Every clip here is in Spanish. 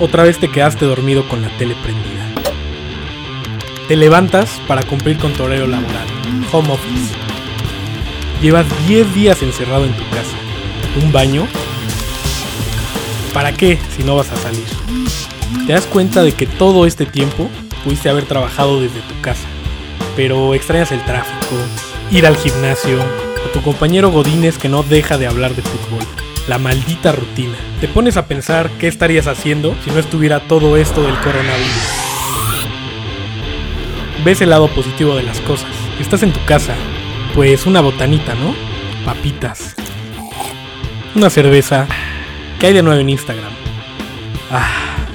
otra vez te quedaste dormido con la tele prendida. Te levantas para cumplir con tu horario laboral, home office. Llevas 10 días encerrado en tu casa. ¿Un baño? ¿Para qué si no vas a salir? Te das cuenta de que todo este tiempo pudiste haber trabajado desde tu casa, pero extrañas el tráfico, ir al gimnasio, a tu compañero Godínez que no deja de hablar de fútbol, la maldita rutina. Te pones a pensar qué estarías haciendo si no estuviera todo esto del coronavirus. Ves el lado positivo de las cosas. Estás en tu casa, pues una botanita, ¿no? Papitas. Una cerveza. ¿Qué hay de nuevo en Instagram? Ah,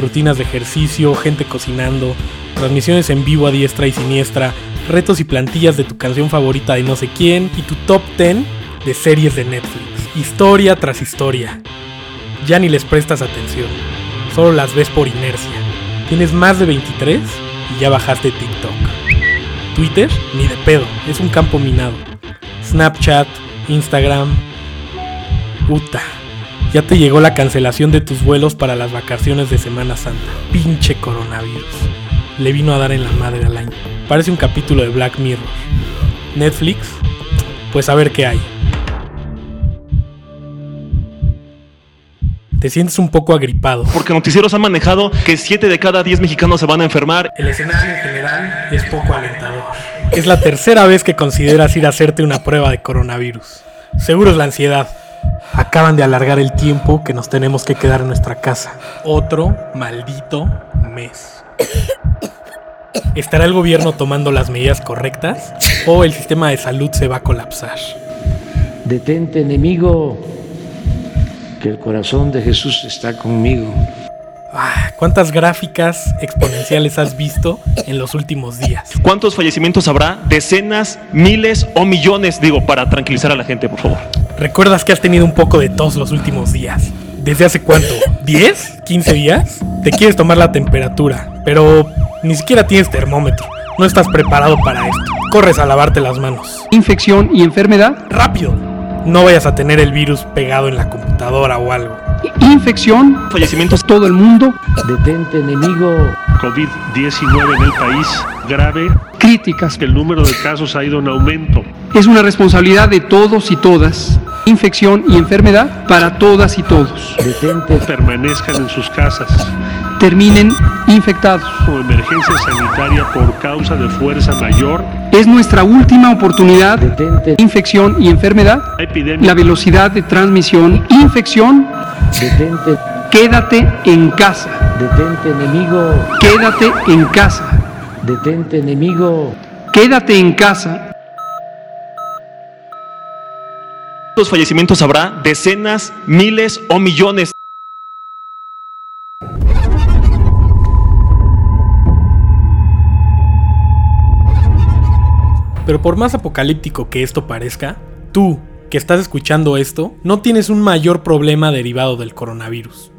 rutinas de ejercicio, gente cocinando, transmisiones en vivo a diestra y siniestra, retos y plantillas de tu canción favorita de no sé quién y tu top 10 de series de Netflix. Historia tras historia. Ya ni les prestas atención, solo las ves por inercia. Tienes más de 23 y ya bajaste TikTok. Twitter, ni de pedo, es un campo minado. Snapchat, Instagram. Puta. Ya te llegó la cancelación de tus vuelos para las vacaciones de Semana Santa. Pinche coronavirus. Le vino a dar en la madre al año. Parece un capítulo de Black Mirror. Netflix, pues a ver qué hay. Te sientes un poco agripado. Porque noticieros han manejado que 7 de cada 10 mexicanos se van a enfermar. El escenario en general es poco alentador. Es la tercera vez que consideras ir a hacerte una prueba de coronavirus. Seguro es la ansiedad. Acaban de alargar el tiempo que nos tenemos que quedar en nuestra casa. Otro maldito mes. ¿Estará el gobierno tomando las medidas correctas? ¿O el sistema de salud se va a colapsar? Detente, enemigo, que el corazón de Jesús está conmigo. Ah, ¿Cuántas gráficas exponenciales has visto en los últimos días? ¿Cuántos fallecimientos habrá? ¿Decenas, miles o millones? Digo, para tranquilizar a la gente, por favor. ¿Recuerdas que has tenido un poco de tos los últimos días? ¿Desde hace cuánto? ¿10? ¿15 días? Te quieres tomar la temperatura, pero ni siquiera tienes termómetro. No estás preparado para esto. Corres a lavarte las manos. Infección y enfermedad. ¡Rápido! No vayas a tener el virus pegado en la computadora o algo. Infección. Fallecimientos. Todo el mundo. Detente, enemigo. COVID-19 en el país grave. Críticas. El número de casos ha ido en aumento. Es una responsabilidad de todos y todas. Infección y enfermedad para todas y todos. Detente. Permanezcan en sus casas. Terminen infectados. O emergencia sanitaria por causa de fuerza mayor. Es nuestra última oportunidad. Detente. Infección y enfermedad. La epidemia. La velocidad de transmisión. Infección. Detente. Quédate en casa. Detente, enemigo. Quédate en casa. Detente, enemigo. Quédate en casa. ¿Cuántos fallecimientos habrá? ¿Decenas, miles o millones? Pero por más apocalíptico que esto parezca, tú, que estás escuchando esto, no tienes un mayor problema derivado del coronavirus.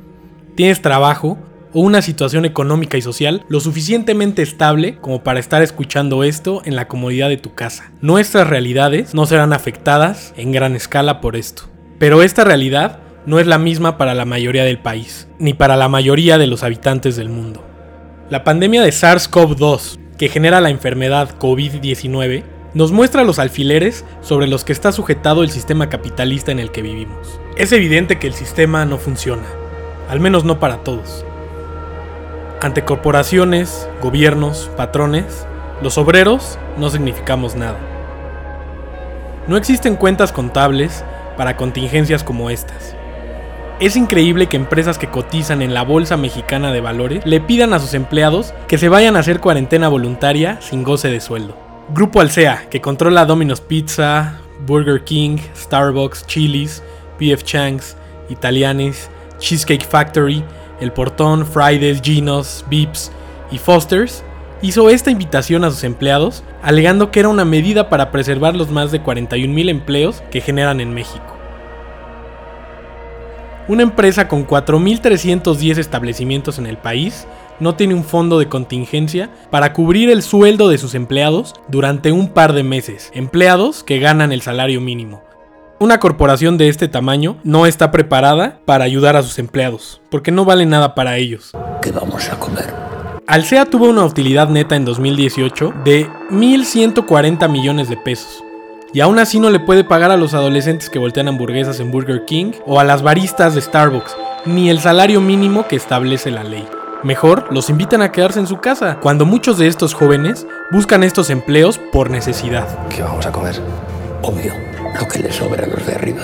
Tienes trabajo o una situación económica y social lo suficientemente estable como para estar escuchando esto en la comodidad de tu casa. Nuestras realidades no serán afectadas en gran escala por esto. Pero esta realidad no es la misma para la mayoría del país, ni para la mayoría de los habitantes del mundo. La pandemia de SARS-CoV-2, que genera la enfermedad COVID-19, nos muestra los alfileres sobre los que está sujetado el sistema capitalista en el que vivimos. Es evidente que el sistema no funciona, al menos no para todos. Ante corporaciones, gobiernos, patrones, los obreros no significamos nada. No existen cuentas contables para contingencias como estas. Es increíble que empresas que cotizan en la Bolsa Mexicana de Valores le pidan a sus empleados que se vayan a hacer cuarentena voluntaria sin goce de sueldo. Grupo Alsea, que controla Domino's Pizza, Burger King, Starbucks, Chili's, PF Chang's, Italianis, Cheesecake Factory, El Portón, Fridays, Ginos, Vips y Foster's, hizo esta invitación a sus empleados alegando que era una medida para preservar los más de 41.000 empleos que generan en México. Una empresa con 4.310 establecimientos en el país no tiene un fondo de contingencia para cubrir el sueldo de sus empleados durante un par de meses, empleados que ganan el salario mínimo. Una corporación de este tamaño no está preparada para ayudar a sus empleados, porque no vale nada para ellos. ¿Qué vamos a comer? Alsea tuvo una utilidad neta en 2018 de 1.140 millones de pesos. Y aún así no le puede pagar a los adolescentes que voltean hamburguesas en Burger King o a las baristas de Starbucks, ni el salario mínimo que establece la ley. Mejor, los invitan a quedarse en su casa, cuando muchos de estos jóvenes buscan estos empleos por necesidad. ¿Qué vamos a comer? Obvio, lo que les sobra a los de arriba.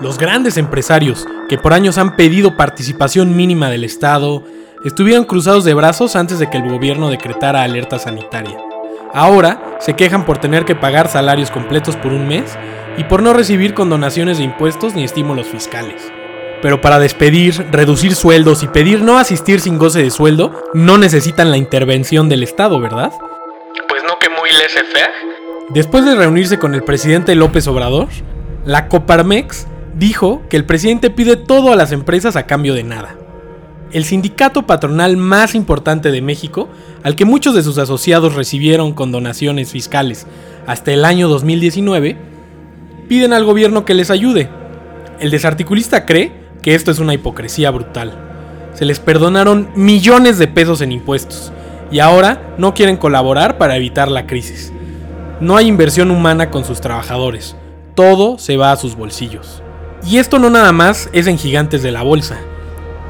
Los grandes empresarios, que por años han pedido participación mínima del Estado, estuvieron cruzados de brazos antes de que el gobierno decretara alerta sanitaria. Ahora se quejan por tener que pagar salarios completos por un mes y por no recibir condonaciones de impuestos ni estímulos fiscales. Pero para despedir, reducir sueldos y pedir no asistir sin goce de sueldo, no necesitan la intervención del Estado, ¿verdad? Pues no que muy laissez-faire. Después de reunirse con el presidente López Obrador, la Coparmex dijo que el presidente pide todo a las empresas a cambio de nada. El sindicato patronal más importante de México, al que muchos de sus asociados recibieron con donaciones fiscales hasta el año 2019, piden al gobierno que les ayude. El desarticulista cree que esto es una hipocresía brutal. Se les perdonaron millones de pesos en impuestos y ahora no quieren colaborar para evitar la crisis. No hay inversión humana con sus trabajadores, todo se va a sus bolsillos. Y esto no nada más es en gigantes de la bolsa.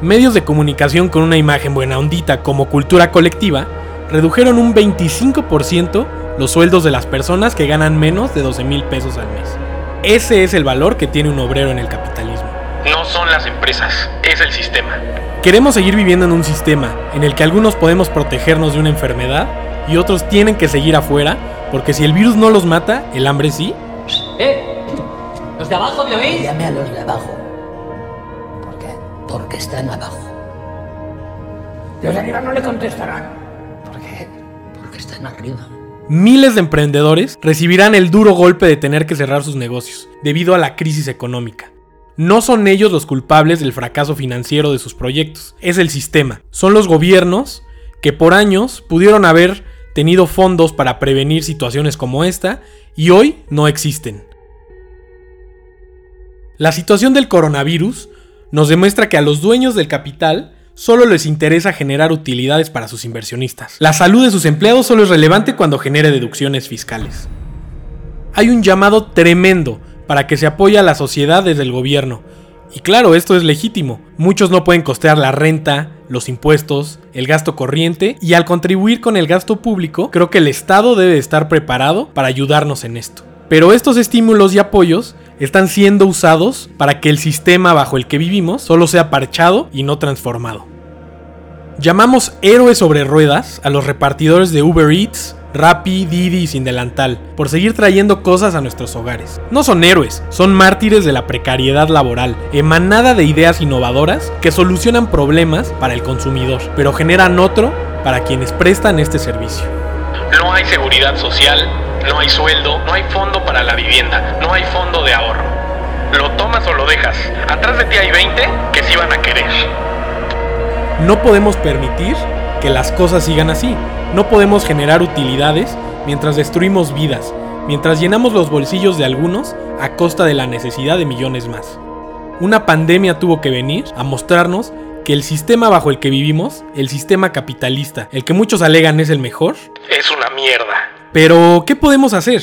Medios de comunicación con una imagen buena ondita como cultura colectiva redujeron un 25% los sueldos de las personas que ganan menos de 12 mil pesos al mes. Ese es el valor que tiene un obrero en el capitalismo. No son las empresas, es el sistema. Queremos seguir viviendo en un sistema en el que algunos podemos protegernos de una enfermedad y otros tienen que seguir afuera porque si el virus no los mata, el hambre sí. ¡Eh! ¿Los de abajo me oís? Llame a los de abajo. ¿Por qué? Porque están abajo. Los de arriba no le contestarán. ¿Por qué? Porque están arriba. Miles de emprendedores recibirán el duro golpe de tener que cerrar sus negocios debido a la crisis económica. No son ellos los culpables del fracaso financiero de sus proyectos, es el sistema. Son los gobiernos que por años pudieron haber tenido fondos para prevenir situaciones como esta y hoy no existen. La situación del coronavirus nos demuestra que a los dueños del capital solo les interesa generar utilidades para sus inversionistas. La salud de sus empleados solo es relevante cuando genere deducciones fiscales. Hay un llamado tremendo para que se apoye a la sociedad desde el gobierno. Y claro, esto es legítimo. Muchos no pueden costear la renta, los impuestos, el gasto corriente y al contribuir con el gasto público, creo que el Estado debe estar preparado para ayudarnos en esto. Pero estos estímulos y apoyos están siendo usados para que el sistema bajo el que vivimos solo sea parchado y no transformado. Llamamos héroes sobre ruedas a los repartidores de Uber Eats, Rappi, Didi y Sin Delantal por seguir trayendo cosas a nuestros hogares. No son héroes, son mártires de la precariedad laboral, emanada de ideas innovadoras que solucionan problemas para el consumidor, pero generan otro para quienes prestan este servicio. No hay seguridad social, no hay sueldo, no hay fondo para la vivienda, no hay fondo de ahorro. Lo tomas o lo dejas. Atrás de ti hay 20 que sí van a querer. No podemos permitir que las cosas sigan así. No podemos generar utilidades mientras destruimos vidas, mientras llenamos los bolsillos de algunos a costa de la necesidad de millones más. Una pandemia tuvo que venir a mostrarnos que el sistema bajo el que vivimos, el sistema capitalista, el que muchos alegan es el mejor, Es una mierda. pero, ¿qué podemos hacer?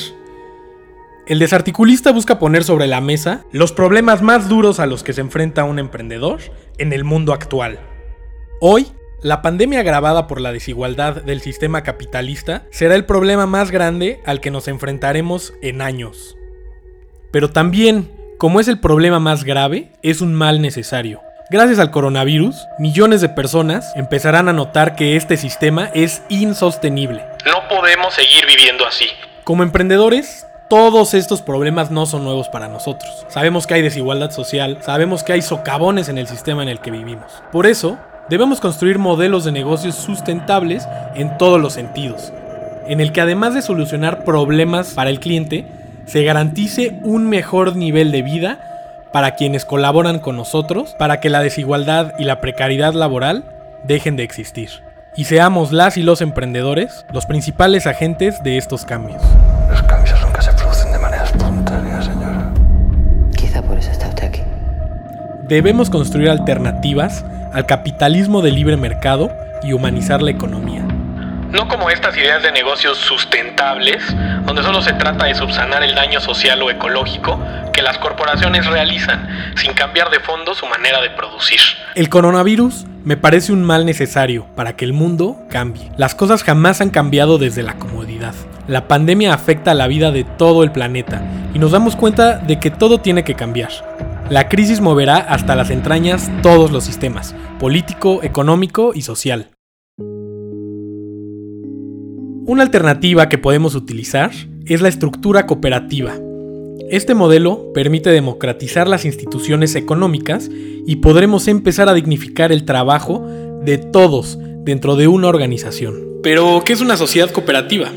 El desarticulista busca poner sobre la mesa los problemas más duros a los que se enfrenta un emprendedor en el mundo actual. Hoy, la pandemia agravada por la desigualdad del sistema capitalista será el problema más grande al que nos enfrentaremos en años. Pero también, como es el problema más grave, es un mal necesario. Gracias al coronavirus, millones de personas empezarán a notar que este sistema es insostenible. No podemos seguir viviendo así. Como emprendedores, todos estos problemas no son nuevos para nosotros. Sabemos que hay desigualdad social, sabemos que hay socavones en el sistema en el que vivimos. Por eso, Debemos construir modelos de negocios sustentables en todos los sentidos, en el que además de solucionar problemas para el cliente, se garantice un mejor nivel de vida para quienes colaboran con nosotros, para que la desigualdad y la precariedad laboral dejen de existir. Y seamos las y los emprendedores los principales agentes de estos cambios. Los cambios nunca se producen de manera espontánea, señora. Quizá por eso está usted aquí. Debemos construir alternativas al capitalismo de libre mercado y humanizar la economía. No como estas ideas de negocios sustentables, donde solo se trata de subsanar el daño social o ecológico que las corporaciones realizan, sin cambiar de fondo su manera de producir. El coronavirus me parece un mal necesario para que el mundo cambie. Las cosas jamás han cambiado desde la comodidad. La pandemia afecta a la vida de todo el planeta y nos damos cuenta de que todo tiene que cambiar. La crisis moverá hasta las entrañas todos los sistemas, político, económico y social. Una alternativa que podemos utilizar es la estructura cooperativa. Este modelo permite democratizar las instituciones económicas y podremos empezar a dignificar el trabajo de todos dentro de una organización. Pero, ¿qué es una sociedad cooperativa?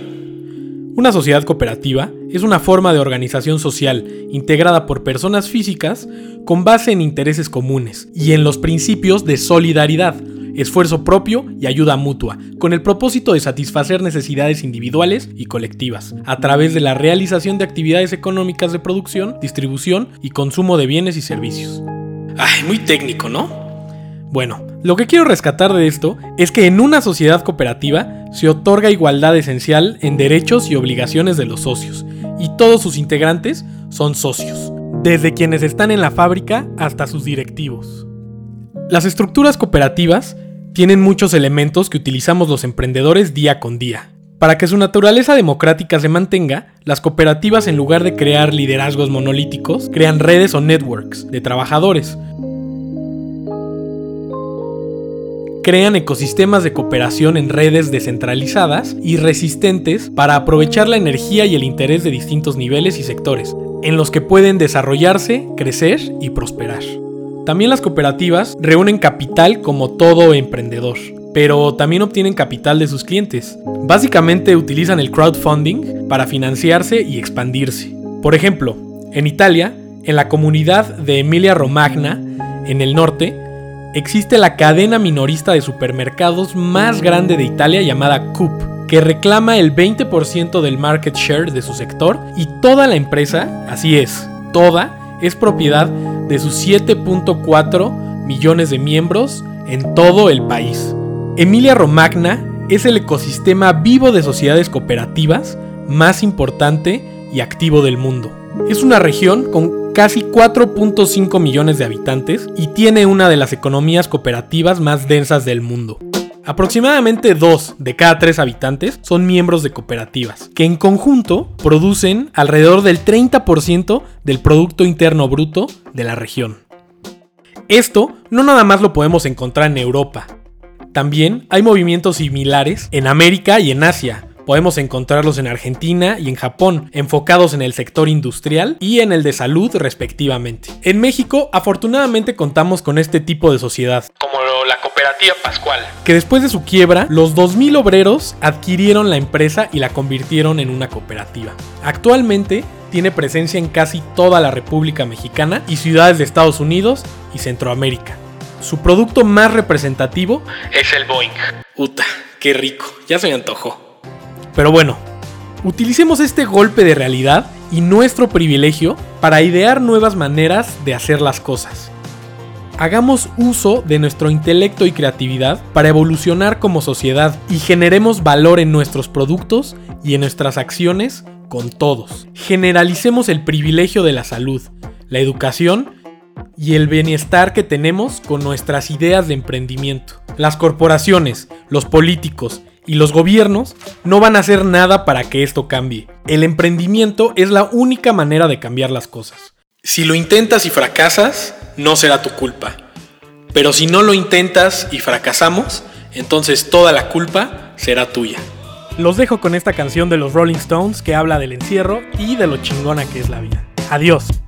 Una sociedad cooperativa es una forma de organización social integrada por personas físicas con base en intereses comunes y en los principios de solidaridad, esfuerzo propio y ayuda mutua, con el propósito de satisfacer necesidades individuales y colectivas, a través de la realización de actividades económicas de producción, distribución y consumo de bienes y servicios. Ay, muy técnico, ¿no? Bueno, lo que quiero rescatar de esto es que en una sociedad cooperativa se otorga igualdad esencial en derechos y obligaciones de los socios, y todos sus integrantes son socios, desde quienes están en la fábrica hasta sus directivos. Las estructuras cooperativas tienen muchos elementos que utilizamos los emprendedores día con día. Para que su naturaleza democrática se mantenga, las cooperativas en lugar de crear liderazgos monolíticos, crean redes o networks de trabajadores. Crean ecosistemas de cooperación en redes descentralizadas y resistentes para aprovechar la energía y el interés de distintos niveles y sectores, en los que pueden desarrollarse, crecer y prosperar. También las cooperativas reúnen capital como todo emprendedor, pero también obtienen capital de sus clientes. Básicamente utilizan el crowdfunding para financiarse y expandirse. Por ejemplo, en Italia, en la comunidad de Emilia Romagna, en el norte, existe la cadena minorista de supermercados más grande de Italia llamada Coop, que reclama el 20% del market share de su sector y toda la empresa, así es, toda, es propiedad de sus 7.4 millones de miembros en todo el país. Emilia Romagna es el ecosistema vivo de sociedades cooperativas más importante y activo del mundo. Es una región con casi 4.5 millones de habitantes y tiene una de las economías cooperativas más densas del mundo. Aproximadamente 2 de cada 3 habitantes son miembros de cooperativas, que en conjunto producen alrededor del 30% del Producto Interno Bruto de la región. Esto no nada más lo podemos encontrar en Europa. También hay movimientos similares en América y en Asia, Podemos encontrarlos en Argentina y en Japón, enfocados en el sector industrial y en el de salud respectivamente. En México, afortunadamente contamos con este tipo de sociedad. Como la cooperativa Pascual. Que después de su quiebra, los 2.000 obreros adquirieron la empresa y la convirtieron en una cooperativa. Actualmente tiene presencia en casi toda la República Mexicana y ciudades de Estados Unidos y Centroamérica. Su producto más representativo es el Boeing. Uta, qué rico, ya se me antojó. Pero bueno, utilicemos este golpe de realidad y nuestro privilegio para idear nuevas maneras de hacer las cosas. Hagamos uso de nuestro intelecto y creatividad para evolucionar como sociedad y generemos valor en nuestros productos y en nuestras acciones con todos. Generalicemos el privilegio de la salud, la educación y el bienestar que tenemos con nuestras ideas de emprendimiento. Las corporaciones, los políticos y los gobiernos no van a hacer nada para que esto cambie. El emprendimiento es la única manera de cambiar las cosas. Si lo intentas y fracasas, no será tu culpa. Pero si no lo intentas y fracasamos, entonces toda la culpa será tuya. Los dejo con esta canción de los Rolling Stones que habla del encierro y de lo chingona que es la vida. Adiós.